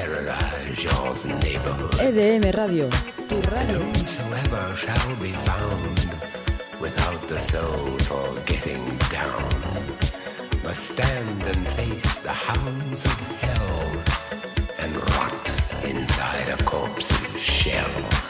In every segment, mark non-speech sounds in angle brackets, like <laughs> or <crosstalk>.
terrorize your neighborhood. EDM Radio, tu radio. Whosoever shall be found without the soul for getting down must stand and face the hounds of hell and rot inside a corpse's shell.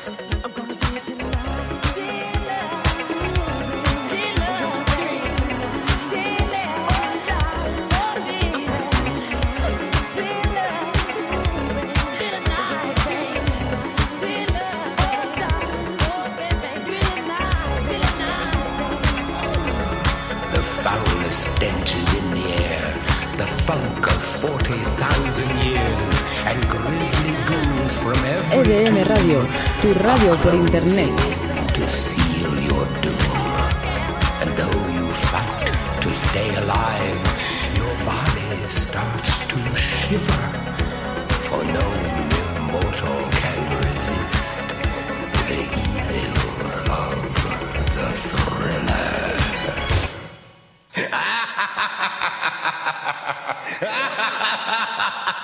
EDM Radio, tu radio por internet. To seal your doom. And though you fight to stay alive, your body starts to shiver. For no immortal can resist the evil of the thriller. <laughs>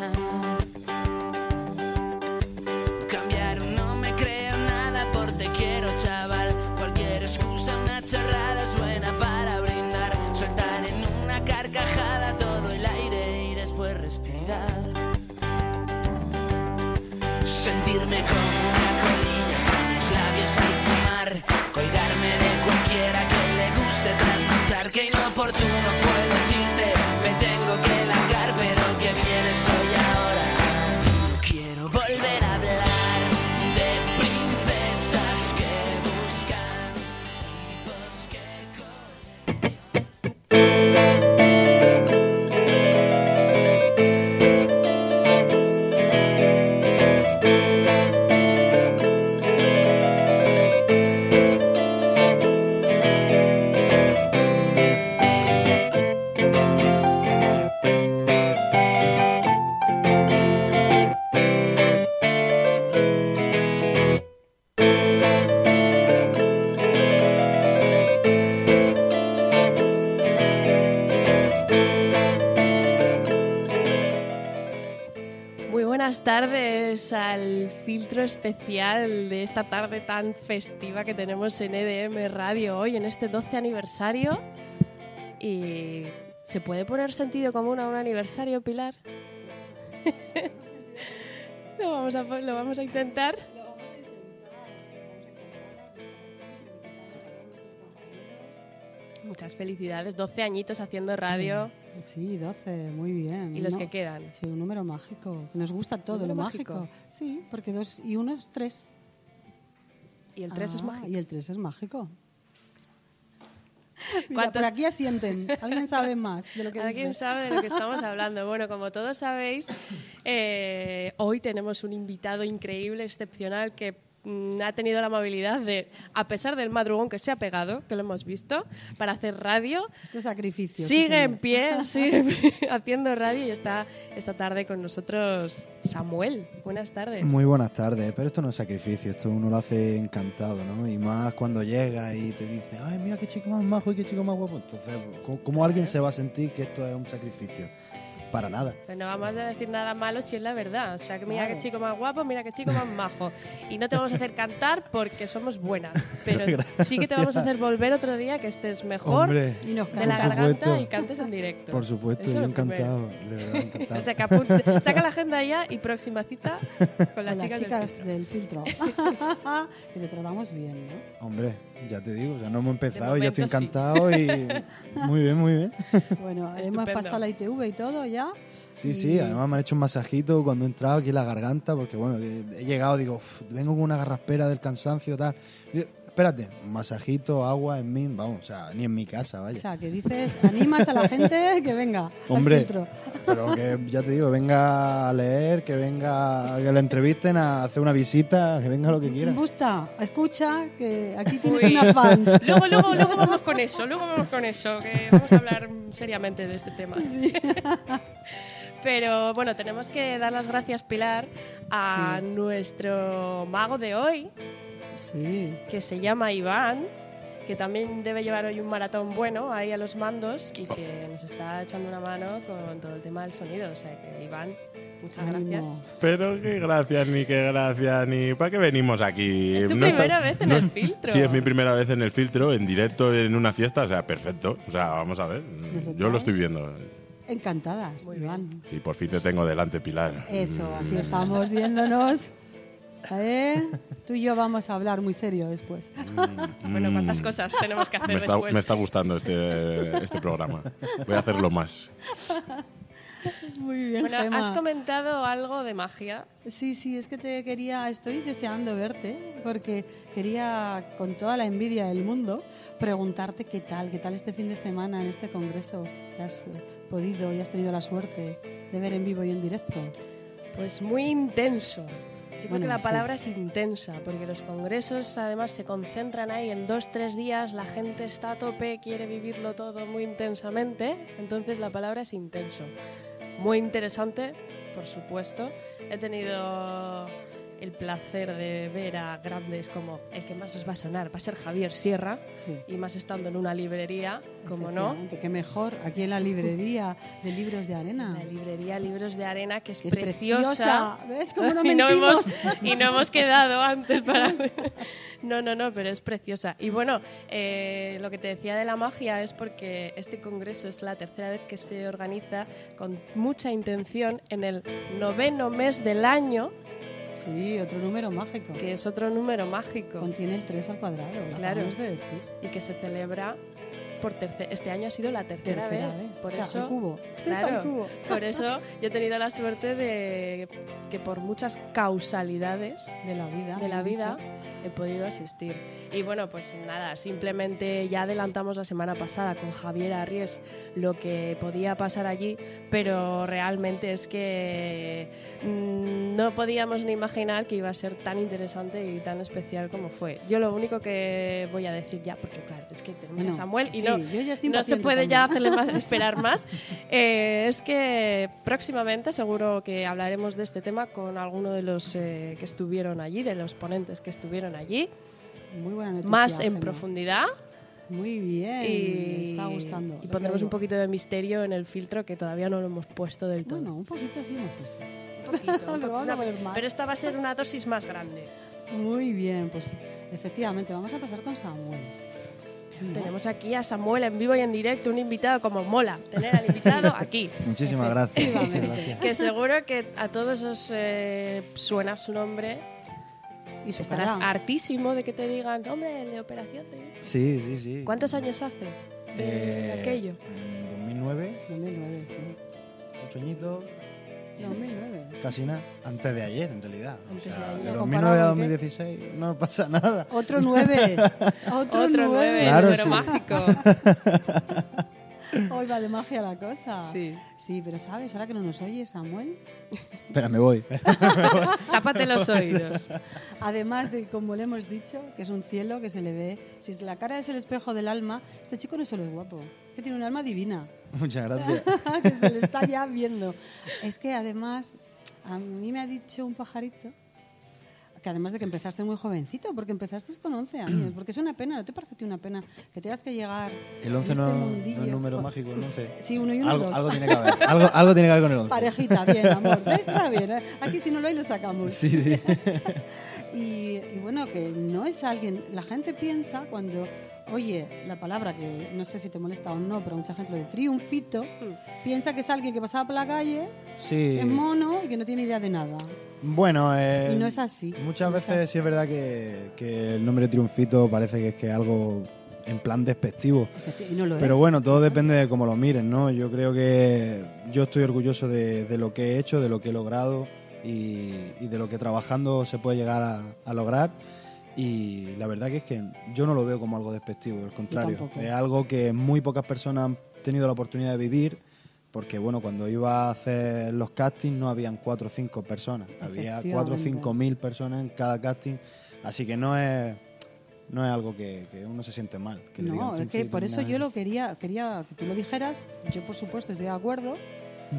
hand. Al filtro especial de esta tarde tan festiva que tenemos en EDM Radio hoy, en este 12 aniversario. ¿Y se puede poner sentido común a un aniversario, Pilar? <laughs> lo, vamos a, lo vamos a intentar. Muchas felicidades, 12 añitos haciendo radio Sí, 12, muy bien. y los No- que quedan. Sí, un número mágico. Nos gusta todo ¿Número lo mágico? mágico. Sí, porque dos y uno es tres. Y el 3 es Ah, mágico. Y el tres es mágico. <laughs> Mira, ¿Cuántos- por aquí asienten. ¿Alguien sabe más de lo que ¿Alguien dice? sabe de lo que <laughs> estamos hablando? Bueno, como todos sabéis, eh, hoy tenemos un invitado increíble, excepcional, que ha tenido la amabilidad de, a pesar del madrugón que se ha pegado, que lo hemos visto, para hacer radio, Esto es sacrificio. sí, sigue en pie, <laughs> sigue en pie <laughs> haciendo radio y está esta tarde con nosotros Samuel. Buenas tardes. Muy buenas tardes, pero esto no es sacrificio, esto uno lo hace encantado, ¿no? Y más cuando llega y te dice, ay, mira qué chico más majo y qué chico más guapo. Entonces, ¿cómo, cómo alguien se va a sentir que esto es un sacrificio? Para nada. Pues no vamos a decir nada malo si es la verdad. O sea, que mira Claro. qué chico más guapo, mira qué chico más majo. Y no te vamos a hacer cantar porque somos buenas. Pero <laughs> sí que te vamos a hacer volver otro día que estés mejor Hombre, Y nos de la por garganta supuesto. y cantes en directo. Por supuesto, yo encantado, de verdad, encantado. O sea, que apunte- saca la agenda ya y próxima cita con <laughs> las Con chicas, las del chicas filtro. del filtro. <laughs> que te tratamos bien, ¿no? Hombre, ya te digo, ya no hemos empezado, De ya estoy encantado y <laughs> muy bien, muy bien. Bueno, hemos pasado la ITV y todo ya. Sí, sí, además me han hecho un masajito cuando he entrado aquí en la garganta, porque bueno, he llegado, digo, "Uf, vengo con una garraspera del cansancio, tal. Espérate, masajito, agua en mí, vamos, o sea, ni en mi casa, O vaya. sea, que dices, animas a la gente que venga Hombre. al filtro. Pero que ya te digo, venga a leer, que venga, que le entrevisten, a hacer una visita, que venga lo que quiera. Busta, escucha, que aquí tienes Uy. una fan. <laughs> Luego, luego, luego vamos con eso, luego vamos con eso, que vamos a hablar seriamente de este tema. <laughs> Pero bueno, tenemos que dar las gracias, Pilar, a Sí. nuestro mago de hoy, Sí, que se llama Iván, que también debe llevar hoy un maratón bueno ahí a los mandos y que nos está echando una mano con todo el tema del sonido. O sea que, Iván, muchas gracias. Pero qué gracias, ni qué gracias, ni para qué venimos aquí. Es tu No primera está- vez en no el es- filtro. Sí, es mi primera vez en el filtro, en directo, en una fiesta, o sea, perfecto. O sea, vamos a ver. Yo lo estoy viendo. Encantadas, Muy Iván. Sí, por fin te tengo delante, Pilar. Eso, aquí estamos viéndonos. ¿Eh? Tú y yo vamos a hablar muy serio después. Bueno, cuántas Mm. cosas tenemos que hacer Me está, después. me está gustando este, este programa. Voy a hacerlo más. Muy bien, Bueno, Gemma. has comentado algo de magia. Sí, sí, es que te quería, estoy deseando verte, porque quería, con toda la envidia del mundo, preguntarte qué tal, qué tal este fin de semana en este congreso que has eh, podido y has tenido la suerte de ver en vivo y en directo. Pues muy intenso. Yo creo que la sí. palabra es intensa, porque los congresos además se concentran ahí en dos, tres días, la gente está a tope, quiere vivirlo todo muy intensamente, entonces la palabra es intenso. Muy interesante, por supuesto. He tenido el placer de ver a grandes como el que más os va a sonar, va a ser Javier Sierra, Sí. y más estando en una librería, como no, Qué mejor, aquí en la librería de libros de arena. la librería Libros de Arena, que es, Que es preciosa. preciosa. ¿Ves cómo no <laughs> y, no hemos, <laughs> y no hemos quedado antes para... <laughs> No, no, no, pero es preciosa. Y bueno, eh, lo que te decía de la magia es porque este congreso es la tercera vez que se organiza con mucha intención en el noveno mes del año, Sí, otro número mágico. que es otro número mágico Contiene el 3 al cuadrado, lo Claro. de decir. y que se celebra por tercer... Este año ha sido la tercera, Tercera vez. vez. Por o sea, eso... cubo. Tres Claro, al cubo. <laughs> Por eso yo he tenido la suerte de que por muchas causalidades De la vida. de la vida dicho. He podido asistir. Y bueno, pues nada, simplemente ya adelantamos la semana pasada con Javier Arries lo que podía pasar allí, pero realmente es que mm, no podíamos ni imaginar que iba a ser tan interesante y tan especial como fue. Yo lo único que voy a decir ya, porque claro, es que tenemos Bueno, a Samuel y sí, no, no se puede ya hacerle más, <laughs> esperar más, eh, es que próximamente seguro que hablaremos de este tema con alguno de los eh, que estuvieron allí, de los ponentes que estuvieron allí, Muy buena noticia. más en Gemma. profundidad Muy bien, y, me está gustando. y pondremos un poquito de misterio en el filtro que todavía no lo hemos puesto del todo. Bueno, un poquito sí hemos puesto. Un poquito, <laughs> un Lo vamos a poquito. poner más. Pero esta va a ser una dosis más grande. Muy bien, pues efectivamente, vamos a pasar con Samuel. Tenemos aquí a Samuel en vivo y en directo, un invitado como mola. Tener al invitado aquí. <laughs> Muchísimas gracias. Muchas gracias. Que seguro que a todos os eh, suena su nombre. Y Estarás hartísimo de que te digan, hombre, el de Operación Triunfo". Sí, sí, sí. ¿Cuántos años hace de Eh, aquello? En 2009, 2009, sí. ocho añitos, 2009. casi nada. Antes de ayer, en realidad. O sea, de ayer. de ¿Lo 2009 a comparado con qué? 2016 no pasa nada. Otro 9. <laughs> Otro, Otro 9. nueve, Claro, número sí. mágico. <laughs> <laughs> Hoy va de magia la cosa. Sí. Sí, pero ¿sabes? Ahora que no nos oye Samuel, Espera, <laughs> me voy. Tápate los oídos. además de, como le hemos dicho, que es un cielo que se le ve, si la cara es el espejo del alma, este chico no solo es guapo, que tiene un alma divina, <laughs> Muchas gracias. que se le está ya viendo. Es que además, a mí me ha dicho un pajarito que además de que empezaste muy jovencito, porque empezaste con 11 años, porque es una pena, ¿no te parece a ti una pena que tengas que llegar El 11 en no, este no mundillo? es número mágico, el 11. Sí, uno y uno, algo, dos. algo tiene que haber. Algo, algo tiene que haber con el 11. Parejita, bien, amor. Está bien. ¿eh? Aquí si no lo hay, lo sacamos. Sí, sí. <laughs> Y, y bueno, que no es alguien. La gente piensa cuando oye la palabra, que no sé si te molesta o no, pero mucha gente lo de triunfito, piensa que es alguien que pasaba por la calle, Sí. es mono y que no tiene idea de nada. Bueno, eh, Y no es así. Muchas No es veces así. sí es verdad que, que el nombre Triunfito parece que es que algo en plan despectivo. Y no lo Pero es. bueno, todo depende de cómo lo miren, ¿no? Yo creo que yo estoy orgulloso de, de lo que he hecho, de lo que he logrado y, y de lo que trabajando se puede llegar a, a lograr. Y la verdad que es que yo no lo veo como algo despectivo, al contrario. Es algo que muy pocas personas han tenido la oportunidad de vivir. Porque bueno, cuando iba a hacer los castings no habían cuatro o cinco personas, había cuatro o cinco mil personas en cada casting, así que no es, no es algo que, que uno se siente mal. Que le digan No, es que por eso yo lo quería, quería que tú lo dijeras. Yo, por supuesto, estoy de acuerdo,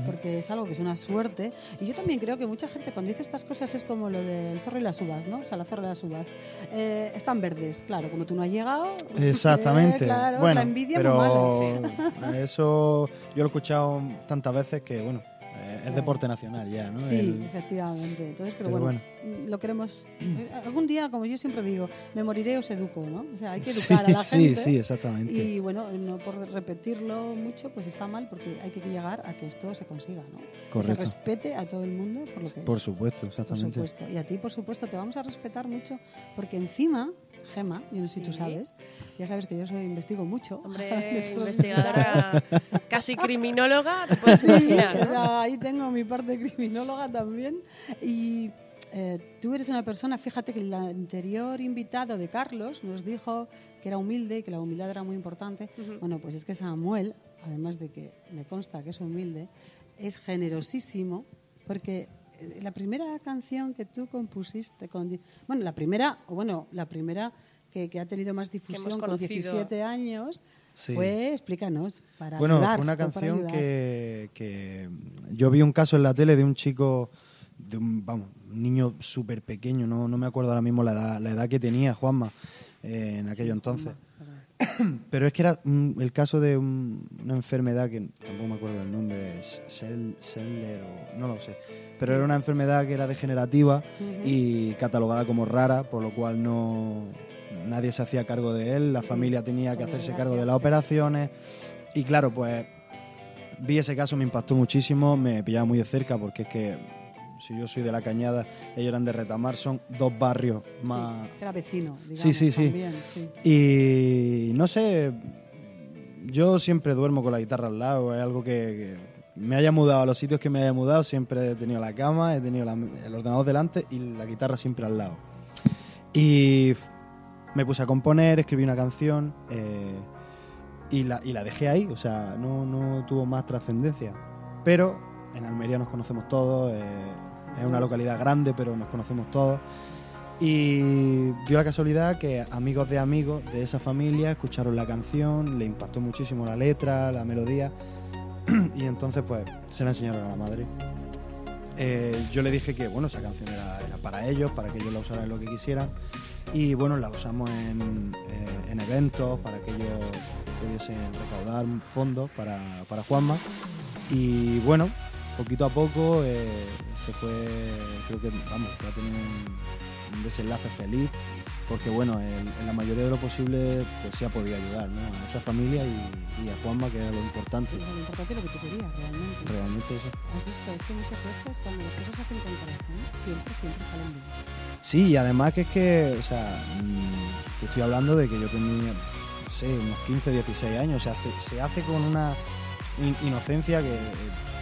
porque es algo que es una suerte. Y yo también creo que mucha gente, cuando dice estas cosas, es como lo del zorro y las uvas, ¿no? O sea, la zorra y las uvas. Eh, están verdes, claro, como tú no has llegado. <laughs> Exactamente. eh, claro, bueno, la envidia pero muy mala. <laughs> eso yo lo he escuchado tantas veces que bueno, es deporte nacional ya, ¿no? Sí, El- efectivamente. Entonces, pero, pero bueno, lo queremos. eh, Algún día, como yo siempre digo, me moriré os educo, ¿no? O sea, hay que educar a la <laughs> sí, gente. sí, exactamente. Y bueno, no por repetirlo mucho, pues está mal porque hay que llegar a que esto se consiga, ¿no? Que se Correcto. respete a todo el mundo por lo que Por es. supuesto, Por exactamente. supuesto. Y a ti, por supuesto, te vamos a respetar mucho porque encima, Gema, yo no sé si tú sabes, ya sabes que yo soy, investigo mucho. <laughs> Hombre, investigadora, casi criminóloga, te puedes Sí, imaginar. o ¿no? sea, ahí tengo mi parte criminóloga también. Y eh, tú eres una persona, fíjate que el anterior invitado de Carlos nos dijo que era humilde y que la humildad era muy importante. Bueno, pues es que Samuel, además de que me consta que es humilde, es generosísimo porque la primera canción que tú compusiste con bueno la primera o bueno la primera que, que ha tenido más difusión con conocido. 17 años Sí. fue explícanos para Bueno, ayudar, fue una canción que, que yo vi un caso en la tele de un chico de un, vamos, un niño súper pequeño, no, no me acuerdo ahora mismo la edad, la edad que tenía Juanma eh, en aquello entonces. <clears throat> Pero es que era mm, el caso de un- una enfermedad que tampoco me acuerdo del nombre, Sel- Seller o no lo sé. Pero era una enfermedad que era degenerativa y catalogada como rara, por lo cual no nadie se hacía cargo de él, la familia tenía que hacerse cargo de las operaciones. Y claro, pues vi ese caso, me impactó muchísimo, me pillaba muy de cerca porque es que si yo soy de la Cañada, ellos eran de Retamar, son dos barrios más... Sí, era vecino, digamos, Sí, sí, sí. también, sí. Y no sé, yo siempre duermo con la guitarra al lado, es algo que, que me haya mudado a los sitios que me haya mudado, siempre he tenido la cama, he tenido la- el ordenador delante y la guitarra siempre al lado. Y me puse a componer, escribí una canción eh, y, la, y la dejé ahí, o sea, no, no tuvo más trascendencia. Pero en Almería nos conocemos todos, eh, es una localidad grande, pero nos conocemos todos. Y dio la casualidad que amigos de amigos de esa familia escucharon la canción, le impactó muchísimo la letra, la melodía, <clears throat> y entonces pues se la enseñaron a la madre. Eh, yo le dije que bueno, esa canción era, para ellos, para que ellos la usaran lo que quisieran, y bueno, la usamos en, eh, en eventos para que ellos pudiesen recaudar fondos para, para Juanma. Y bueno, poquito a poco eh, se fue, creo que vamos, va a tener un, un desenlace feliz, porque bueno, en, en la mayoría de lo posible pues se ha podido ayudar ¿no? a esa familia y, y a Juanma, que era lo importante. Lo importante es lo que tú querías, realmente. Realmente eso. Has visto, es que muchas veces cuando las cosas se hacen con corazón, siempre, siempre salen bien. Sí, y además que es que, o sea, mm, te estoy hablando de que yo tenía, no sé, unos 15, 16 años, se hace, se hace con una in- inocencia que,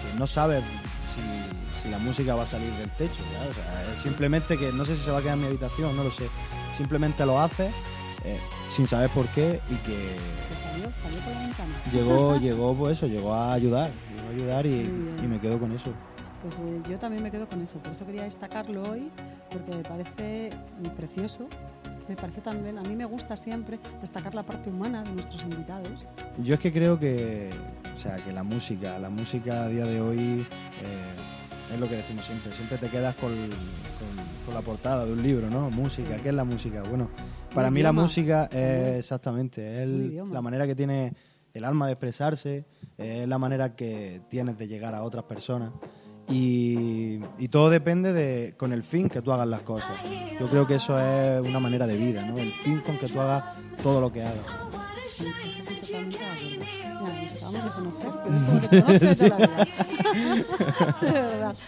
que no sabes si, si la música va a salir del techo, ¿ya? O sea, es simplemente que no sé si se va a quedar en mi habitación, no lo sé. Simplemente lo haces eh, sin saber por qué y que Que salió, salió por la ventana. llegó, <laughs> llegó, pues eso, llegó a ayudar, llegó a ayudar y, me quedo con eso. Pues eh, yo también me quedo con eso, por eso quería destacarlo hoy, porque me parece precioso. Me parece también, a mí me gusta siempre destacar la parte humana de nuestros invitados. Yo es que creo que, o sea, que la música, la música a día de hoy eh, es lo que decimos siempre. Siempre te quedas con, con- con la portada de un libro, ¿no? Música, Sí. ¿qué es la música? Bueno, para Un mí la música es exactamente, es el- la manera que tiene el alma de expresarse, es la manera que tienes de llegar a otras personas. Y, y todo depende de con el fin que tú hagas las cosas. Yo creo que eso es una manera de vida, ¿no? El fin con que tú hagas todo lo que hagas.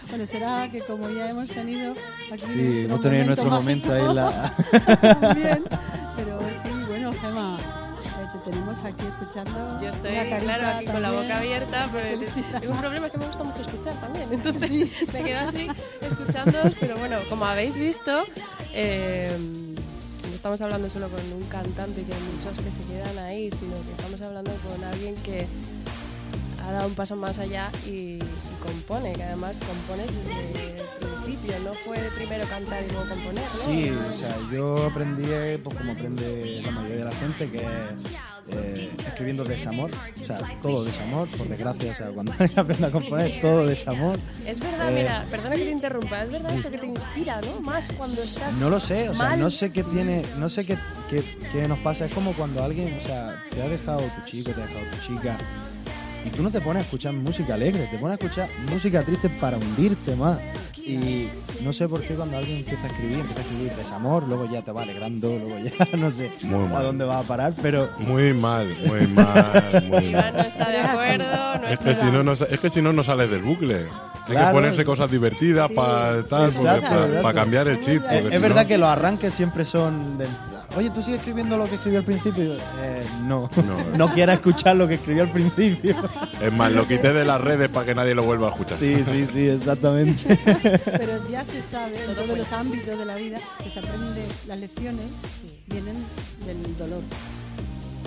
Bueno, será que como ya hemos tenido aquí Sí, hemos tenido nuestro momento ahí la... <laughs> También, pero tenemos aquí escuchando. Yo estoy, claro, aquí con la boca abierta, pero tengo <laughs> un problema que me gusta mucho escuchar también. Entonces me quedo así escuchándoos, pero bueno, como habéis visto, eh, no estamos hablando solo con un cantante, que hay muchos que se quedan ahí, sino que estamos hablando con alguien que ha dado un paso más allá y, y compone, que además compone desde el principio, no fue primero cantar y luego componer, ¿no? Sí, o sea, yo aprendí, eh, pues como aprende la mayoría de la gente, que eh, escribiendo desamor, o sea, todo desamor, por desgracia, o sea, cuando <laughs> se aprende a componer, todo desamor. Es verdad, Eh, mira, perdona que te interrumpa, es verdad eso que te inspira, ¿no? Más cuando estás. No lo sé, o sea, mal. no sé qué tiene, no sé qué, qué, qué nos pasa, es como cuando alguien, o sea, te ha dejado tu chico, te ha dejado tu chica, y tú no te pones a escuchar música alegre, te pones a escuchar música triste para hundirte más. Y no sé por qué cuando alguien empieza a escribir, empieza a escribir desamor, luego ya te va alegrando, luego ya <laughs> no sé Muy a mal. dónde va a parar, pero Muy mal, muy mal, muy Iván no mal. está de acuerdo, no Es que si no, no, es que si no, no sales del bucle. Hay que ponerse cosas divertidas Sí. para tal, para cambiar el chip. Es- porque es, si es no- verdad que los arranques siempre son del... Oye, ¿tú sigues escribiendo lo que escribió al principio? Y yo, eh, no, No. <laughs> no quieras escuchar lo que escribió al principio. <laughs> Es más, lo quité de las redes para que nadie lo vuelva a escuchar. Sí, sí, sí, <laughs> exactamente. Pero ya se sabe en todos los ámbitos de la vida que se aprende, las lecciones vienen del dolor.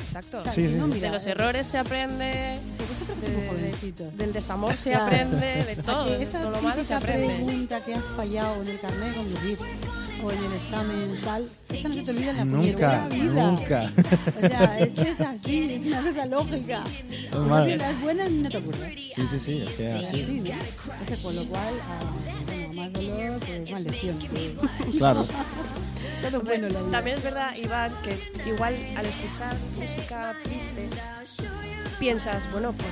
Exacto. O sea, Sí, si no, sí. mira, de los eh, errores se aprende, Sí, vosotros que de- del desamor se Claro. aprende, de todo, todo lo malo se típica aprende. pregunta que has fallado en el carnet de conducir o en el examen tal, esa no se te olvida en la Nunca, vida. nunca. O sea, es que es así, es una cosa lógica. Cambio, las buenas no te ocurren. Sí, sí, sí, es que es así. así, ¿no? Entonces, con lo cual, a, bueno, más dolor, pues más lección. Claro. Todo bueno la vida. También es verdad, Iván, que igual al escuchar música triste piensas, bueno, pues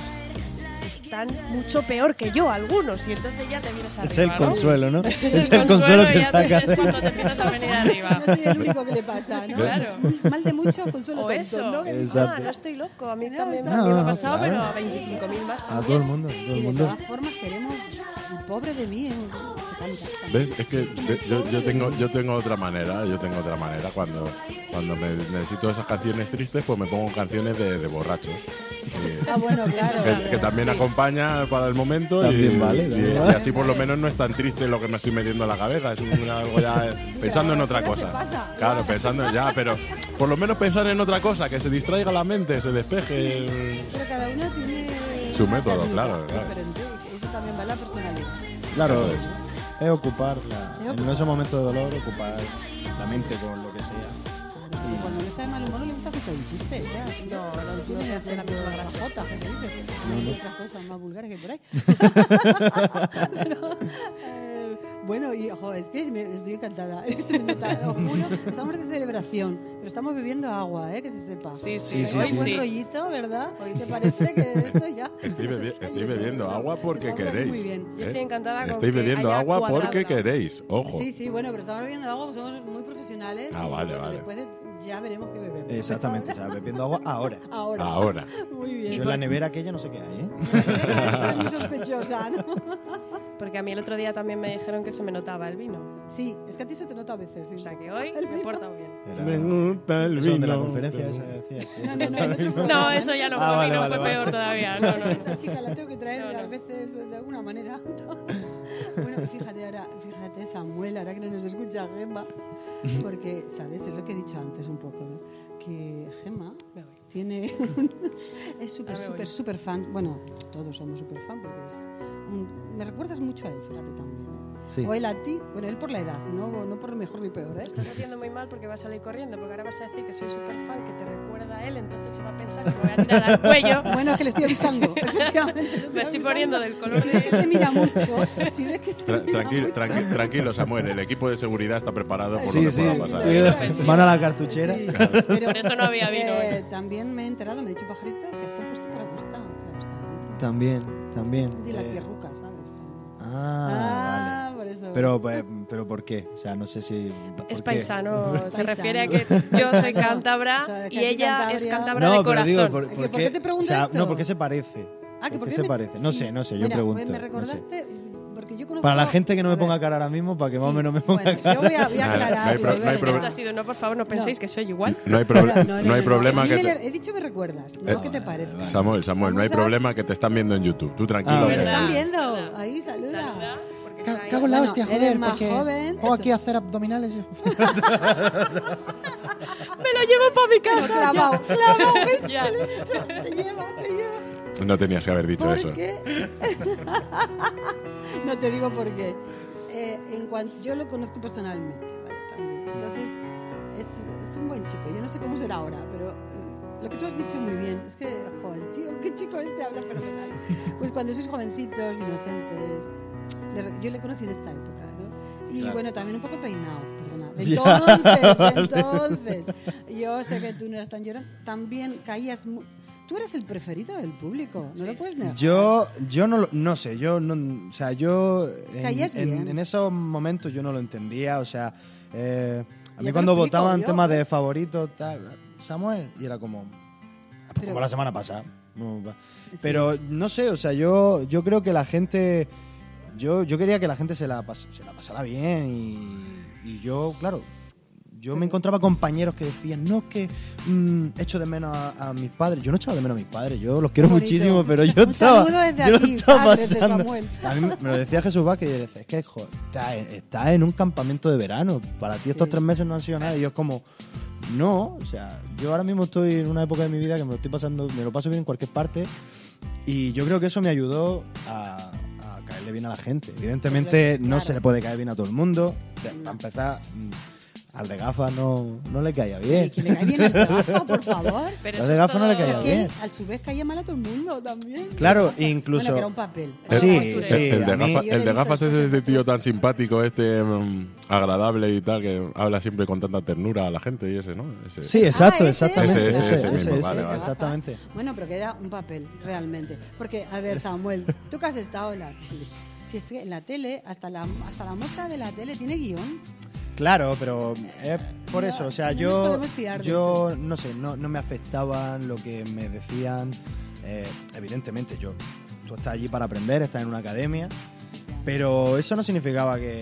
están mucho peor que yo algunos y entonces ya te vienes arriba, Es el ¿no? consuelo, ¿no? <laughs> Es, Es el consuelo y que sacas. Es cuando te empiezas a venir arriba. <laughs> Soy el único que le pasa, ¿no? Claro. Mal de mucho, consuelo O tonto, eso. ¿no? <laughs> Exacto. Ah, no estoy loco. A mí No, también me ha No, pasado, claro. pero a 25.000 más A también. todo el mundo, a todo Y el de mundo. todas formas queremos, pobre de mí, eh, se canta. ¿Ves? Es que ve- yo, yo tengo, yo tengo otra manera, yo tengo otra manera. Cuando, cuando me necesito esas canciones tristes, pues me pongo canciones de, de borrachos. Y- Ah, bueno, claro. que, claro. que también Sí. acompaña para el momento y, También vale, y- también y vale. así por lo menos no es tan triste lo que me estoy metiendo en la cabeza, es un- algo ya eh, pensando en otra se cosa. pasa. Claro, pensando ya, pero por lo menos pensar en otra cosa, que se distraiga la mente, se despeje. Pero cada uno tiene Su una método, técnica claro, claro. diferente. También va la personalidad. Claro, Eso es. ocupar, la- Es en esos momentos de dolor, ocupar la mente con lo que sea. Cuando no está de mal humor no le gusta escuchar un chiste. Ya. No, no, no tiene la misma gracia. jota, que se dice. Y otras cosas más vulgares que por ahí. <laughs> <laughs> <laughs> Pero, eh, bueno, y ojo, es que me- estoy encantada. <laughs> Se me nota, os juro, estamos de celebración, pero estamos bebiendo agua, ¿eh? que se sepa. Sí, Sí, sí, hoy sí. buen sí. rollito, ¿verdad? ¿Te parece que esto ya? <laughs> Estoy, bebi- estoy bebiendo agua porque Estamos queréis. Muy bien. Yo estoy encantada con Estáis que bebiendo haya agua cuadrado porque queréis, ojo. Sí, sí, bueno, pero estamos bebiendo agua, pues somos muy profesionales. Ah, y, vale, bueno, vale. Después de- ya veremos qué bebemos. Exactamente, o sea, bebiendo agua ahora. <laughs> Ahora. Ahora. Muy bien. Yo en la nevera aquella no sé qué hay, ¿eh? Está muy sospechosa, ¿no? Porque a mí el otro día también me dijeron que se me notaba el vino. Sí, es que a ti se te nota a veces. Sí. O sea que hoy El me he vino. portado bien. Me gusta el Eso de la vino. conferencia esa que decía. No, eso no, no, No, programa, eso ya no Ah, fue vale, vino, vale, fue vale. peor todavía. No, no. Esta chica la tengo que traer No, no. a veces de alguna manera. <laughs> bueno, fíjate ahora, fíjate Samuel, ahora que no nos escucha Gemma, porque, ¿sabes? Es lo que he dicho antes un poco, ¿no? Que Gemma tiene un- es súper, Ah, súper, súper fan. Bueno, todos somos súper fan porque es un- me recuerdas mucho a él, fíjate también. ¿eh? Sí. O él a ti, bueno, él por la edad, no, no por mejor ni peor, ¿eh? Estás haciendo muy mal porque va a salir corriendo, porque ahora vas a decir que soy súper fan, que te recuerda a él, entonces se va a pensar que me voy a tirar al cuello. <laughs> Bueno, es que le estoy avisando, <laughs> efectivamente. le Me estoy avisando. poniendo del color Si ves que te de... mira mucho, si ves que te Tra- mira tranquilo, mucho. tranqui- tranquilo, Samuel. El equipo de seguridad está preparado por lo que sí. pueda pasar. Sí, sí. Van a la cartuchera. Sí, pero, Por eso no había vino eh, hoy. también me he enterado, me ha dicho Pajarito, que es compuesto para Gusta, para Bustamante. También, también. Es de la eh, tierruca, ¿sabes? Ah, por eso. Pero, pues, pero ¿por qué? O sea, no sé si... ¿por Es qué? paisano, <laughs> se Paisano. refiere a que yo soy <laughs> cántabra O sea, y ella es Cantabria- cántabra de No, pero corazón. digo, ¿por, ¿Que por por qué te pregunto o sea, esto? No, ¿por qué se parece? Ah, que ¿Por por qué qué se me- parece? No sí. sé, no sé, yo Mira, pregunto. pues me no sé. recordaste, porque yo conozco... Para la gente que no me ponga cara ahora mismo, para que más o Sí. menos me ponga Bueno, cara. yo voy a, voy a Nada, no hay no hay problema. Esto ha sido, no, por favor, no penséis que soy igual. No hay, proble- No, no, no hay no, problema Sí que te... He dicho me recuerdas, Eh, no que te parezca. Samuel, Samuel, no hay a- problema que te están viendo en YouTube. Tú tranquilo. Ah, verdad. están viendo. Ahí, saluda. Saluda, Cago en la Bueno, hostia, joder, más porque joven, pongo eso. aquí a hacer abdominales. y- <laughs> Me lo llevo para mi casa. clavado, clavado, <laughs> ¿ves? Te lleva, te lleva. No tenías que haber dicho ¿Por eso. qué? <laughs> no te digo por qué. Eh, en cuanto, yo lo conozco personalmente, ¿vale? También. Entonces, es, es un buen chico. Yo no sé cómo será ahora, pero eh, lo que tú has dicho muy bien. Es que, joder, tío, qué chico este habla fenomenal. Pues cuando sois jovencitos, inocentes. Yo le conocí en esta época, ¿no? Y Claro. bueno, también un poco peinado, perdona. <laughs> De entonces, de <laughs> entonces. Yo sé que tú no eras tan llorón. También caías. Tú eres el preferido del público, no lo puedes negar. Yo, yo no, no sé, yo no, o sea, yo en, Caías en- bien. en esos momentos yo no lo entendía, o sea, eh, a mí cuando votaban yo, temas de pues. favoritos, tal, Samuel, y era como, Pero- como la semana pasada. Pero no sé, o sea, yo, yo creo que la gente, yo, yo quería que la gente se la, pas- se la pasara bien y, y yo, claro, yo me encontraba compañeros que decían, no, es que mm, echo de menos a, a mis padres. Yo no echaba de menos a mis padres, yo los quiero muchísimo, pero yo Un estaba, desde yo aquí, estaba de pasando. A mí me, lo decía Jesús Vázquez y decía, es que joder, estás en, estás en un campamento de verano, para ti estos Sí. tres meses no han sido nada. Y yo es como, no, o sea, yo ahora mismo estoy en una época de mi vida que me lo estoy pasando, me lo paso bien en cualquier parte y yo creo que eso me ayudó a caerle bien a la gente. Evidentemente no se le puede caer bien a todo el mundo, empezar, al de gafas no, no le caía bien. Que le cae bien el gafa, por favor. <laughs> Pero Al de gafas no le caía Es que bien. a su vez caía mal a todo el mundo también. Claro, Bueno, incluso- que era un papel. Sí, el, de gafa- el de gafas es ese de tío tan simpático, este mm, agradable y tal, que habla siempre con tanta ternura a la gente y ese, ¿no? Ese. Sí, exacto, Ah, ese. exactamente. Ese, ese, ese ese, mismo, ese, vale, vale. Exactamente. Bueno, pero que era un papel, realmente. Porque, a ver, Samuel, tú que has estado en la tele. Si es que en la tele, hasta la, hasta la muestra de la tele tiene guion. Claro, pero es por No, eso, o sea, no yo, yo no sé, no, no me afectaban lo que me decían. Eh, evidentemente, yo, tú estás allí para aprender, estás en una academia, pero eso no significaba que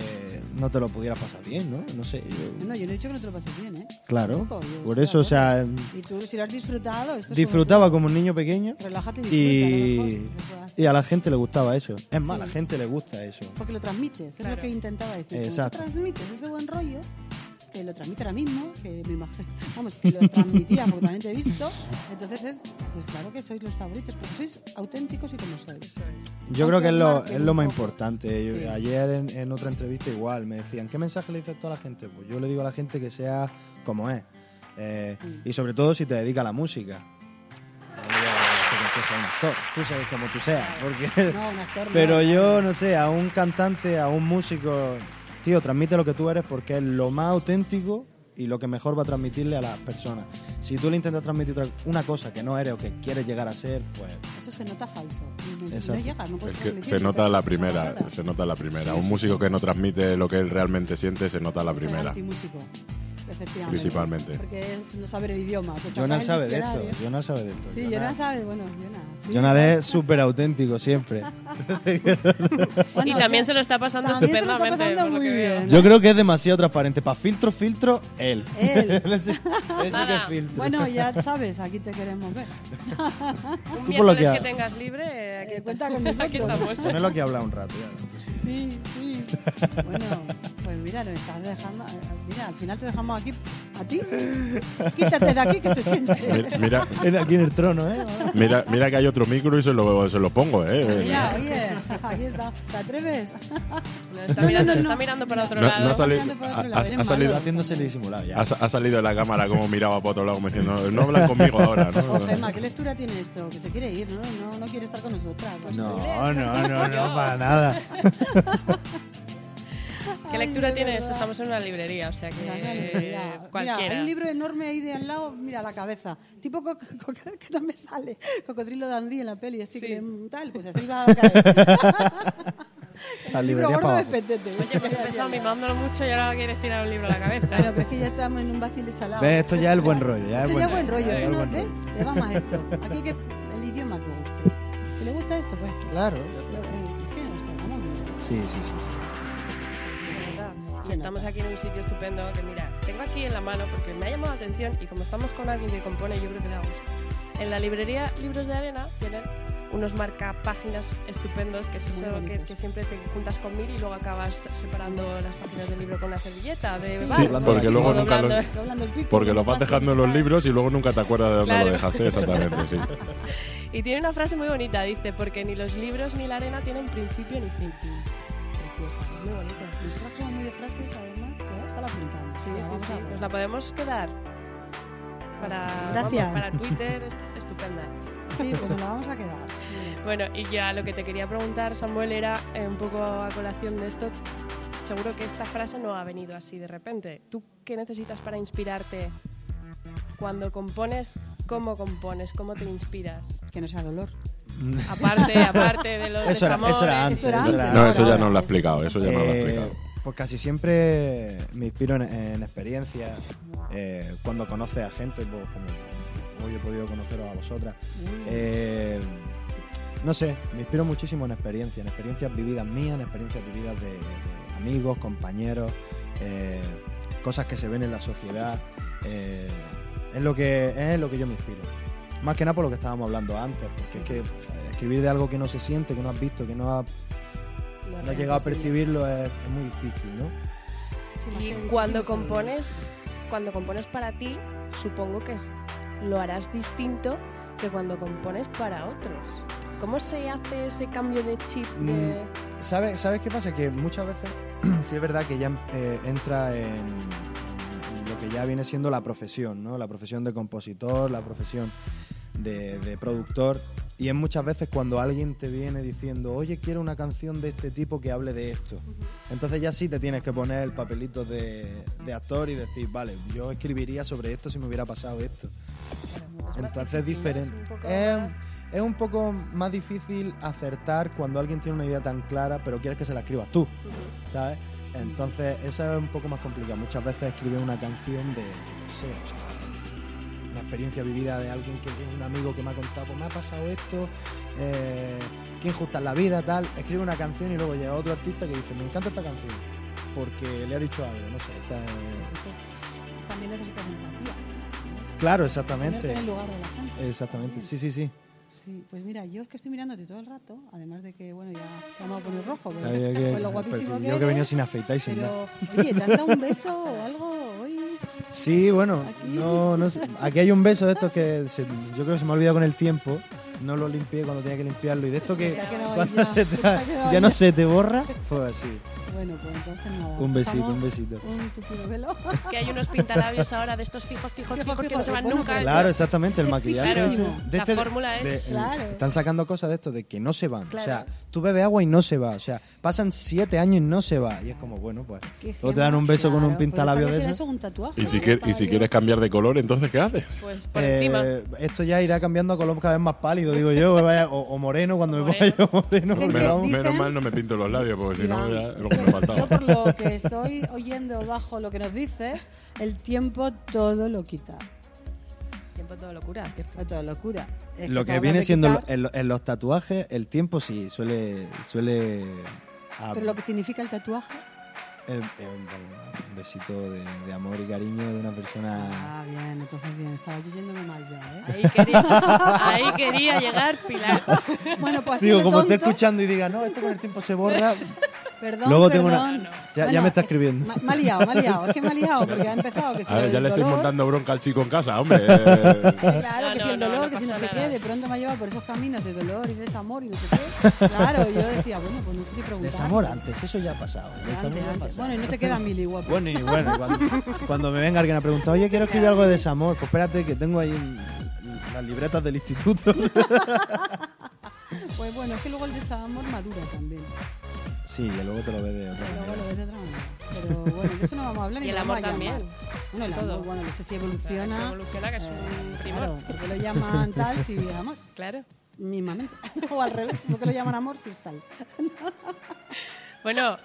no te lo pudieras pasar bien, ¿no? No sé, yo- No, yo no he dicho que no te lo pases bien, ¿eh? claro, yo por eso, o sea. Y tú, si lo has disfrutado, esto es disfrutaba como como un niño pequeño. Relájate y disfruta, y, y a la gente le gustaba eso. Es más, a la gente le gusta eso. Porque lo transmites, es Claro. lo que intentaba decir. Como tú Exacto. transmites ese buen rollo, que lo transmite ahora mismo, que me imagino, <laughs> vamos, que lo transmitía porque también te he visto, entonces es, pues claro que sois los favoritos, porque sois auténticos y como sois. Yo creo que es lo, es lo más importante. Yo- Sí. ayer en, en otra entrevista igual me decían, ¿qué mensaje le dices tú a la gente? Pues yo le digo a la gente que sea como es. Eh. Y sobre todo si te dedicas a la música. Un actor, tú sabes como tú seas. Porque... No, un actor <laughs> no. Pero yo, no sé, a un cantante, a un músico, tío, transmite lo que tú eres porque es lo más auténtico y lo que mejor va a transmitirle a las personas. Si tú le intentas transmitir otra- una cosa que no eres o que quieres llegar a ser, pues Eso se nota falso. No, llega, no puedes Es que se no nota la primera, se nota la primera. Un músico que no transmite lo que él realmente siente, se nota la primera. Efectivamente. Principalmente. Porque es no saber el idioma. el sabe de esto. Jonas sabe de esto. Sí, Jonas sabe, bueno, Jonas. sí. Jonas es súper auténtico siempre. <laughs> Bueno, y también ya- se lo está pasando se lo está estupendamente. pasando muy bien. Yo creo que es demasiado transparente. Para filtro, filtro, él. Él. <laughs> Ese que filtro. Bueno, ya sabes, aquí te queremos ver. Un Tú por lo miércoles que que, tengas libre, aquí, Eh, cuenta con <laughs> aquí nosotros. estamos. Ponelo aquí a hablar un rato. ya. Sí, sí. Bueno, pues mira, nos estás dejando. Mira, al final te dejamos aquí a ti. Quítate de aquí que se siente. Mi- Mira, En- Aquí en el trono, ¿eh? mira, mira que hay otro micro y se lo, se lo pongo, ¿eh? Mira, oye, aquí está. ¿Te atreves? No, está, mirando, está mirando para otro No- lado. no ha salido- ha- ha- ha salido. Haciéndose disimulado ya. Ha, ha salido de la cámara como miraba para otro lado, como diciendo, no hablan conmigo ahora, Oh, ¿no? Gemma, ¿qué lectura tiene esto? Que se quiere ir, ¿no? No, no quiere estar con nosotras. No, no, no, <laughs> no, para nada. <laughs> ¿Qué Ay, lectura de tiene verdad. esto? Estamos en una librería, o sea que librería. Mira, cualquiera. hay un libro enorme ahí de al lado, mira la cabeza. Tipo co- co- <laughs> que no me sale. Cocodrilo Dandy en la peli, así Sí. que mm, tal, pues así va a <laughs> caer. La El libro librería gordo para de abajo. petete. Oye, pues empezado mimándolo mucho y ahora quieres tirar un libro a la cabeza. Claro, pero es que ya estamos en un vacile salado. ¿Ves? Esto ya es el buen rollo. Ya es Esto ya es buen rollo. ya es Esto no, buen ¿ves? rollo. Le va más esto. Aquí hay que el idioma que guste. ¿Que le gusta esto? Pues. Claro. Sí, sí, sí. Se estamos aquí en un sitio estupendo que mira, tengo aquí en la mano porque me ha llamado la atención y como estamos con alguien que compone, yo creo que le va a gustar. En la librería Libros de Arena tienen unos marcapáginas estupendos, que es eso que, que siempre te juntas con mil y luego acabas separando las páginas del libro con una servilleta de Sí, Sí, porque luego nunca lo, doblando. Doblando el pico, porque como lo vas dejando en los libros y luego nunca te acuerdas de dónde Claro. lo dejaste exactamente, sí. <laughs> Y tiene una frase muy bonita, dice, porque ni los libros ni la arena tienen principio ni fin. Preciosa. Muy bonito. Nosotros somos muy de frases, además, que hasta la apuntamos. Sí, sí, sí. a- Nos la podemos quedar. Para, Gracias. vamos, para Twitter, es- estupenda. Sí, pues nos la vamos a quedar. Bueno, y ya lo que te quería preguntar, Samuel, era eh, un poco a colación de esto. Seguro que esta frase no ha venido así de repente. ¿Tú qué necesitas para inspirarte cuando compones? ¿Cómo compones? ¿Cómo te inspiras? Que no sea dolor. <laughs> Aparte, aparte de los Eso era, eso era antes. Eso era eso era antes. No, eso ya no lo ha explicado, eso ya no lo ha explicado. pues casi siempre me inspiro en, en experiencias. eh, cuando conoces a gente, pues, como hoy he podido conoceros a vosotras. Eh, no sé, me inspiro muchísimo en experiencias, en experiencias vividas mías, en experiencias vividas de, de amigos, compañeros, eh, cosas que se ven en la sociedad. eh, es, lo que, es en lo que yo me inspiro. Más que nada por lo que estábamos hablando antes, porque es que eh, escribir de algo que no se siente, que no has visto, que no has, no has llegado a percibirlo es, es muy difícil, ¿no? Sí, Y cuando compones, cuando compones para ti, supongo que es- lo harás distinto que cuando compones para otros. ¿Cómo se hace ese cambio de chip? De... ¿sabes, ¿Sabes qué pasa? Que muchas veces <clears throat> sí es verdad que ya eh, entra en, en lo que ya viene siendo la profesión, ¿no? La profesión de compositor, la profesión de, de productor. Y es muchas veces cuando alguien te viene diciendo, oye, quiero una canción de este tipo que hable de esto. Entonces ya sí te tienes que poner el papelito de, de actor y decir, vale, yo escribiría sobre esto si me hubiera pasado esto. Entonces es diferente. Es, es un poco más difícil acertar cuando alguien tiene una idea tan clara, pero quieres que se la escribas tú, ¿sabes? Entonces, eso es un poco más complicado. Muchas veces escribes una canción de, qué sé, experiencia vivida de alguien que un amigo que me ha contado, pues me ha pasado esto, eh, qué injusta es la vida, tal. Escribe una canción y luego llega otro artista que dice, me encanta esta canción, porque le ha dicho algo, no sé. esta es- Entonces, también necesitas empatía. Claro, exactamente. en el lugar de la gente. Exactamente, sí, sí, sí. Sí, pues mira, yo es que estoy mirándote todo el rato, además de que, bueno, ya te vamos a poner rojo, pero Ay, <laughs> con lo guapísimo que yo que venido eres, sin afeitar y sin nada. Pero, oye, ¿te has dado un beso <laughs> o algo hoy? Sí, bueno, no, no sé. aquí hay un beso de estos que se- yo creo que se me ha olvidado con el tiempo. No lo limpié cuando tenía que limpiarlo y de esto que cuando <laughs> ya, se te- se te ha quedado ya no se te borra, pues así. Bueno, pues entonces nada. Un besito, pasamos un besito. Un tupido velo. Que hay unos pintalabios ahora de estos fijos, fijos, Fijos, fijos, que no se van nunca. Claro, exactamente, el maquillaje. fijísimo. ese- de La este- fórmula de- es- el- Claro. Están sacando cosas de esto de que no se van. Claro. O sea, tú bebes agua y no se va. O sea, pasan siete años y no se va. Y es como, bueno, pues. Luego te dan un beso con un pintalabio de eso. Y si, quieres cambiar de color, entonces ¿qué haces? Pues por encima. Eh, esto ya irá cambiando a color cada vez más pálido, digo yo, vaya, o, o moreno cuando me ponga yo moreno. Dicen que- Menos, vamos- menos dicen- mal no me pinto los labios, porque si no, ya lo que me faltaba. Yo por lo que estoy oyendo bajo lo que nos dice, el tiempo todo lo quita. Tiempo todo locura, ¿cierto? Es todo locura. Es lo que hablas viene siendo quitar, en, lo- en los tatuajes, el tiempo sí, suele. suele ah, Pero lo que significa el tatuaje. El- el- un, un besito de, de amor y cariño de una persona. Ah, bien, entonces bien. Estaba yo yéndome mal ya, ¿eh? Ahí quería, <laughs> ahí quería llegar Pilar. Bueno, pues así Digo, como esté tonto, escuchando y diga, no, esto con el tiempo se borra. Perdón, Luego tengo perdón. una. Ya, me está escribiendo. Me, ha liado, me ha liado. Es que me ha liado porque ha empezado que si A ver, ya le estoy montando bronca al chico en casa, hombre. <laughs> Claro, No, que no, si el dolor, no que si no sé qué, de pronto me ha llevado por esos caminos de dolor y desamor y no sé qué. Claro, yo decía, bueno, pues no sé si preguntar. Desamor antes, eso ya ha pasado. Antes, Desamor ya ha antes. pasado. Bueno, y no te queda mili, guapo. Bueno, y bueno, cuando, cuando me venga alguien a preguntar, oye, quiero escribir algo de desamor, pues espérate que tengo ahí un- las libretas del instituto. <laughs> <laughs> Pues bueno, es que luego el desamor madura también. Sí, y luego te lo ves de otra Pero luego manera. lo ves de otra manera. Pero bueno, de eso no vamos a hablar Y el amor también. Bueno, el Todo. amor, bueno, no sé si Claro, evoluciona. eso evoluciona, que es un eh, primor. Claro, porque lo llaman <laughs> tal si es amor. Claro. Mismamente. <laughs> o al revés, porque lo llaman amor si es tal. Bueno,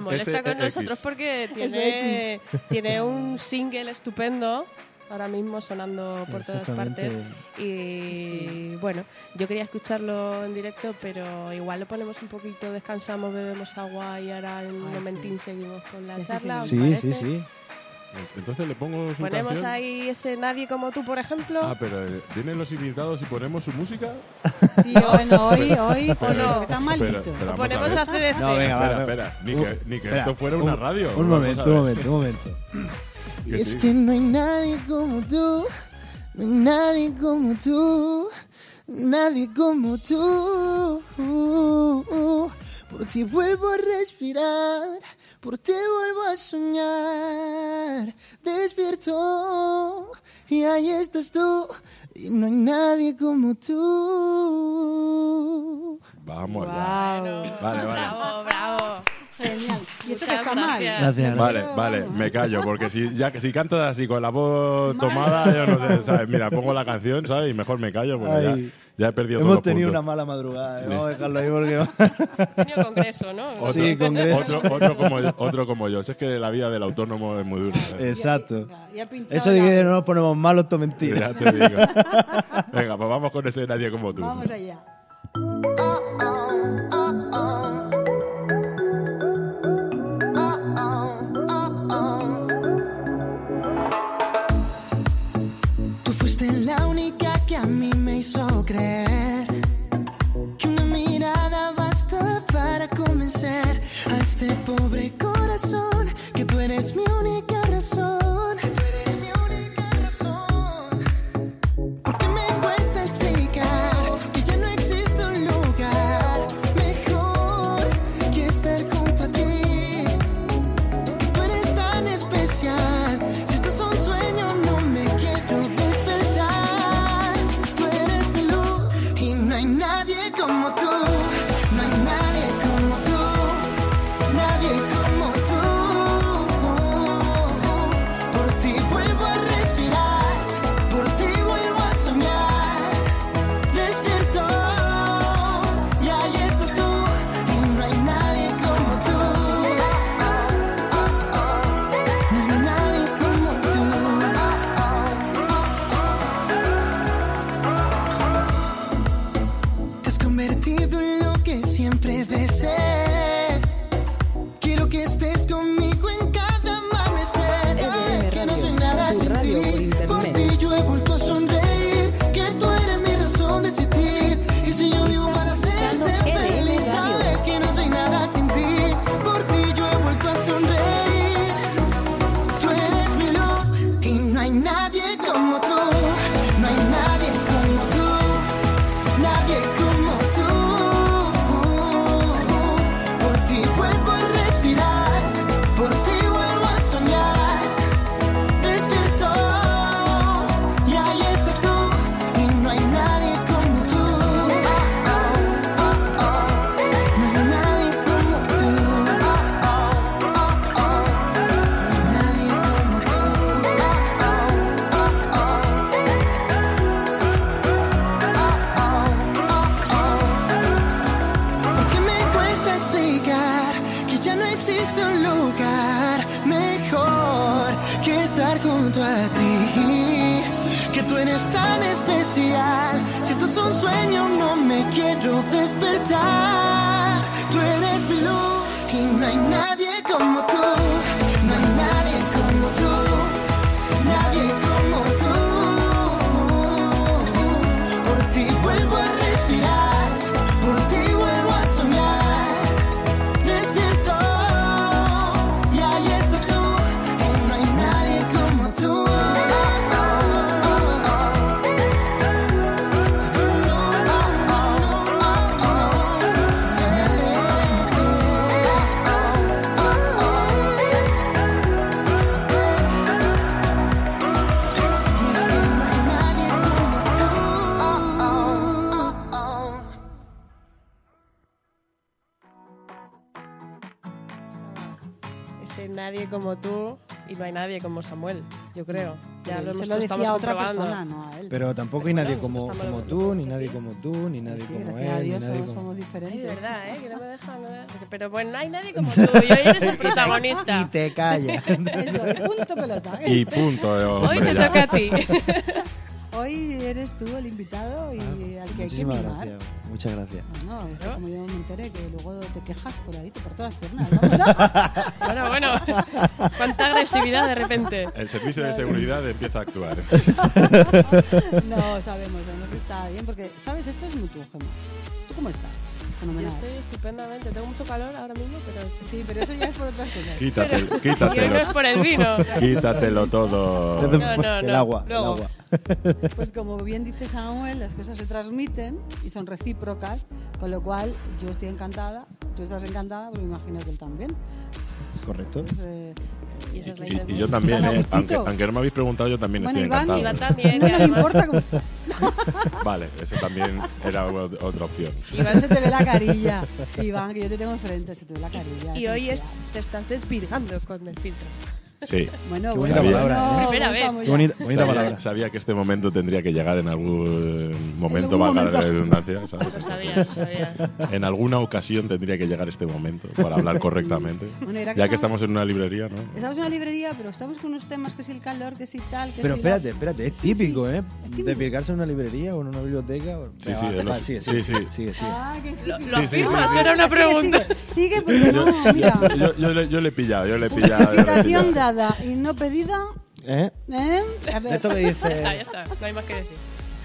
molesta ese con nosotros porque tiene, tiene un single estupendo ahora mismo sonando por todas partes. Y bueno, yo quería escucharlo en directo, pero igual lo ponemos un poquito, descansamos, bebemos agua y ahora en un momentín seguimos con la sí, charla. ¿os Sí, sí, sí. Entonces le pongo su Ponemos canción. ahí ese Nadie como tú, por ejemplo. Ah, pero eh, vienen los invitados y ponemos su música. Sí, bueno, <laughs> hoy, hoy, sí, Pero- porque está malito. pero- a ponemos ver. a CDC. No, venga, espera, va, espera, ni Uh, que, ni que espera, esto fuera una un- radio. Un momento, a un momento, un momento. Que es sí. que no hay nadie como tú, no hay nadie como tú, nadie como tú. Por ti vuelvo a respirar, por ti vuelvo a soñar. Despierto y ahí estás tú, y no hay nadie como tú. Vamos. Guau, Vale, vale. Bravo, bravo. Genial. <laughs> Y eso que está mal. gracias. Gracias, Vale, vale, me callo, porque si ya que si cantas así con la voz tomada, yo no sé, ¿sabes? Mira, pongo la canción, ¿sabes? Y mejor me callo porque ya, Ay. ya he perdido todos Hemos los tenido una puntos. mala madrugada, ¿eh? Sí. vamos a dejarlo ahí porque. Tenido congreso, ¿no? Otro, Sí, congreso. Otro, otro como yo, otro como yo. Si es que la vida del autónomo es muy dura. ¿sabes? Exacto. Y ha pinchado Eso de la- que no nos ponemos malos, esto es mentira. Ya te digo. Venga, pues vamos con ese nadie como tú. Vamos allá. Tú pobre yo creo. Ya lo, se lo decía a otra persona, no a él. Pero tampoco hay nadie como, como tú, ni nadie como tú, ni nadie Sí, como a él, ni nadie somos, como... somos Ay, diferentes. de verdad, ¿eh? Que no me dejan. no me dejan. Pero bueno, no hay nadie como <laughs> tú. Y hoy eres el protagonista. Y te callas. <laughs> Eso, y punto pelota. Y punto. eh, Hoy hombre, te ya. toca a ti. <laughs> Hoy eres tú el invitado y al que hay que mimar. gracias. Muchas gracias. Bueno, es que como yo me enteré que luego te quejas por ahí, te parto las piernas. <laughs> Bueno, bueno. Cuánta agresividad de repente. El servicio de seguridad empieza a actuar. <laughs> No, sabemos, sabemos que está bien, porque, ¿sabes? Esto es mutuo, Gemma. ¿Tú cómo estás? Yo Fenomenal. estoy estupendamente. Tengo mucho calor ahora mismo, pero. Sí, pero eso ya es por otras cosas. Quítatelo, Y hoy no quítatelo. es por el vino. <laughs> Quítatelo todo. No, no, el no. agua, el Luego. agua. <laughs> Pues como bien dice Samuel, las cosas se transmiten y son recíprocas, con lo cual yo estoy encantada, tú estás encantada, pero me imagino que él también. Correcto. Pues, eh, Y esa es la Y, y intención. yo también, ¿eh? aunque, no me habéis preguntado, yo también Bueno, estoy Iván, encantado. Iván también. <laughs> no y nos además- importa cómo estás. <laughs> Vale, eso también era otra opción. Iván se te ve la <laughs> carilla. Iván, que yo te tengo enfrente, se te ve la carilla. Y hoy es, te estás desvirgando con el filtro. Sí. <laughs> Bueno, Qué bonita bueno, palabra, ¿eh? Primera vez. Qué bonita, bonita sabía, palabra. sabía que este momento tendría que llegar en algún momento, algún valga la redundancia. ¿sabes? Lo sabías, lo sabías. En alguna ocasión tendría que llegar este momento para hablar correctamente. <laughs> Bueno, era que Ya que estamos- en una librería, ¿no? Estamos en una librería, pero estamos con unos temas que si el calor, que si tal, que Pero si la- espérate, espérate, es típico, ¿eh? Desvirgarse en una librería o en una biblioteca. o- Sí, sí, va, va, sí, sigue, sí. sigue, sigue. Ah, que Lo, Sí, afirmas, sí, sí. era una Sigue, pregunta. Sigue, sigue, porque no, mira. Yo, yo le, yo le he pillado, yo le he pillado. yo le he Justificación pillado. Dada y no pedida. ¿Eh? ¿eh? A De ver. esto que <laughs> Ya está, ya dice. está. No hay más que decir.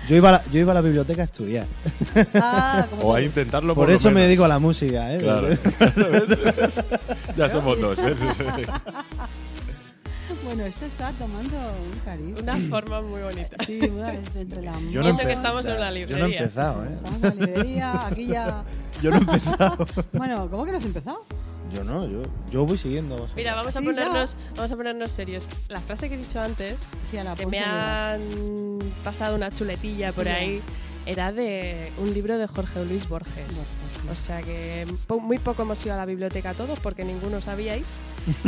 Yo iba, a la, yo iba a la biblioteca a estudiar. Ah, O a intentarlo Por lo eso me menos. dedico a la música, ¿eh? Claro. ¿Ves? <laughs> ya somos dos. ¿ves? <laughs> Bueno, esto está tomando un cariz. Una forma muy bonita. Sí, una es entre la Yo empe- que estamos en una Yo no he librería. empezado, ¿eh? Estamos en la librería, aquí ya. Yo no he empezado. Bueno, ¿cómo que no has empezado? Yo no, yo, yo voy siguiendo. sea. Mira, vamos a Sí, ponernos, vamos a ponernos serios. La frase que he dicho antes, Sí, a la que me han pasado una chuletilla por Sí, ahí, era de un libro de Jorge Luis Borges. Borges, O sea que po- muy poco hemos ido a la biblioteca todos porque ninguno sabíais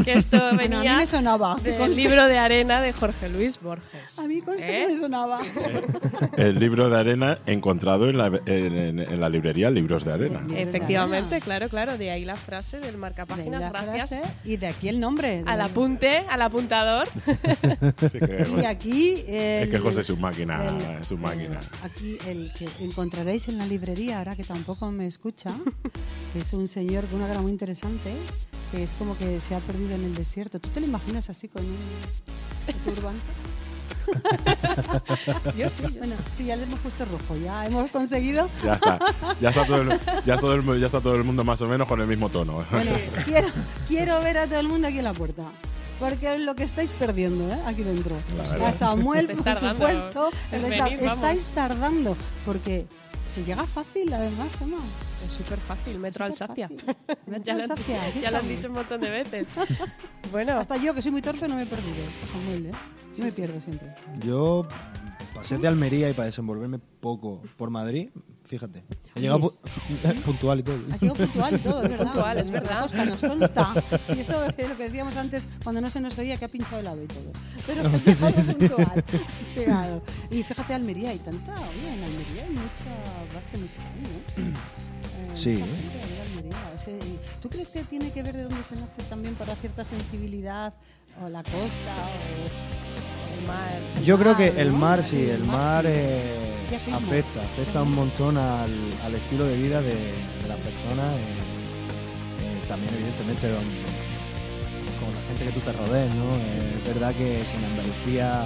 que esto Bueno, a mí venía me sonaba. del conste. libro de arena de Jorge Luis Borges. A mí consta ¿Eh? que me sonaba. El libro de arena encontrado en la, en, en- en la librería Libros de Arena. Libros de Efectivamente, arena. claro, claro. De ahí la frase del De marcapáginas, la gracias frase, y de aquí el nombre. al de- apunte, al apuntador. <laughs> Así que, Y aquí. El, es que José es su máquina, el- su máquina. el- aquí el, que encontraréis en la librería, ahora que tampoco me escucha, que es un señor con una cara muy interesante, que es como que se ha perdido en el desierto. ¿Tú te lo imaginas así con un turbante? <laughs> Yo sí, yo Bueno, sí, ya le hemos puesto rojo, ya hemos conseguido. Ya está. Ya está, todo el, ya, todo el, ya está todo el mundo más o menos con el mismo tono. Bueno, quiero, quiero ver a todo el mundo aquí en la puerta. Porque es lo que estáis perdiendo, ¿eh? Aquí dentro. A Samuel, por tardando supuesto. estáis, venir, vamos. estáis tardando. Porque se llega fácil, además, Gemma. Es súper fácil, Metro. Alsacia. <laughs> Metro ya lo Alsacia, aquí ya lo han dicho un montón de veces. <laughs> Bueno, Hasta yo, que soy muy torpe, no me he perdido. Samuel, ¿eh? Yo me pierdo siempre. Yo pasé de Almería y para desenvolverme poco por Madrid, fíjate. He llegado pu- <laughs> puntual y todo. Ha sido puntual y todo, es verdad. Puntual, es Nos verdad. consta, nos consta. Y eso es lo que decíamos antes, cuando no se nos oía, que ha pinchado el ave y todo. Pero ha Sí, llegado sí. puntual. Llegado. Y fíjate, Almería, hay tanta. Oye, en Almería hay mucha base musical, ¿no? Sí. ¿Tú crees que tiene que ver de dónde se nace también para cierta sensibilidad? O la costa, o el mar. Yo creo que mar, el ¿no? mar, sí, el mar sí. eh, afecta. afecta, un montón al, al estilo de vida de, de las personas. eh, eh, también, evidentemente, con la gente que tú te rodees, ¿no? Eh, es verdad que, en Andalucía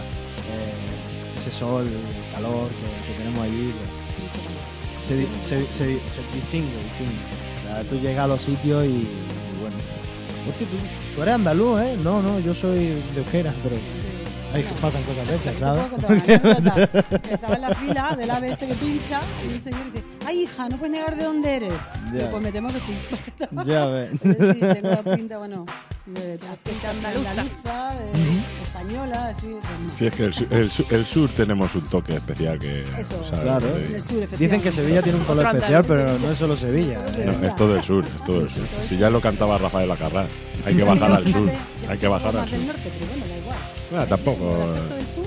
ese sol, el calor que, que tenemos allí, pues, se, di- se, se- se distingue, distingue. O sea, tú llegas a los sitios y, y bueno. Hostia, ¿tú, tú eres andaluz, ¿eh? No, no, yo soy de Euskera, pero ahí pasan cosas de esas, ¿sabes? <laughs> Estaba en la fila del ave este que pincha y un señor dice, ay hija, no puedes negar de dónde eres. Ya. Pues me temo que sí. Ya ves. <laughs> Sí, tengo la pinta, bueno, de, de pinta andaluza. de española, así. pues, Sí, es que el, el su- el sur tenemos un toque especial que. Eso, ¿sabes? Claro. Sí. en el sur. Dicen que Sevilla tiene un color especial, pero no es solo Sevilla. ¿eh? No, es todo el sur, es todo el sur. Si ya lo cantaba Rafael Acarrá, hay que bajar al sur. Hay que bajar al sur. norte, pero bueno, da igual. Ah, tampoco. Del sur,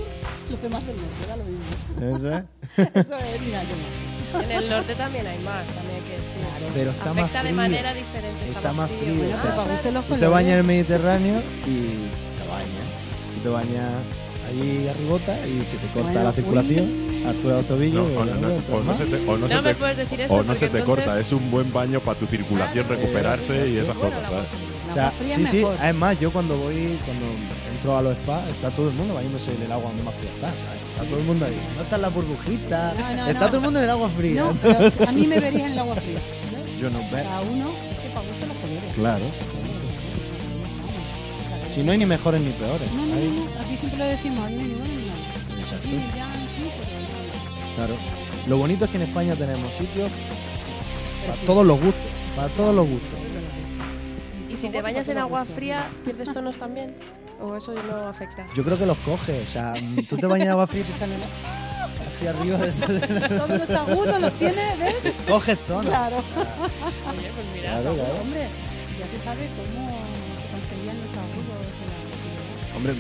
los demás del norte, da lo mismo. Eso es. <laughs> Eso es, mira. <laughs> En el norte también hay mar, también hay que decir. Claro. Pero está más Afecta de frío. manera diferente. Está más frío. Bueno, o sea, para gusto los Tú te bañas en el Mediterráneo y te bañas. Tú te bañas allí arribota y se te corta Bueno, la circulación, uy. altura de tobillo. No, o, no, no, o no se te, o no No se me te- puedes decir eso. o no se te corta, entonces- es un buen baño para tu circulación, Claro. recuperarse y esas Bueno, cosas. ¿sabes? O sea, sí, sí, mejor. además yo cuando voy, cuando entro a los spas, está todo el mundo bañándose en el agua donde más fría está, ¿sabes? Está todo el mundo ahí. No están las burbujitas, No, no, está no. todo el mundo en el agua fría. No, pero a mí me verías en el agua fría. ¿no? Yo no veo. Cada uno, es que para gusto los colores. Claro. Si no hay ni mejores ni peores. No, no, Hay- aquí siempre lo decimos, no hay ni bueno ni malo. Exacto. Sí, ya, sí, pero Claro. Lo bonito es que en España tenemos sitios para todos los gustos. Para todos los gustos. Si te bañas en agua fría, ¿pierdes tonos también? ¿O eso no afecta? Yo creo que los coges. O sea, tú te bañas en agua fría y te salen así arriba. Todos los agudos los tiene, ¿ves? Coges tono. Claro. Oye, pues mira. Claro, claro. Hombre, ya se sabe cómo se conseguían los agudos. en la- Hombre,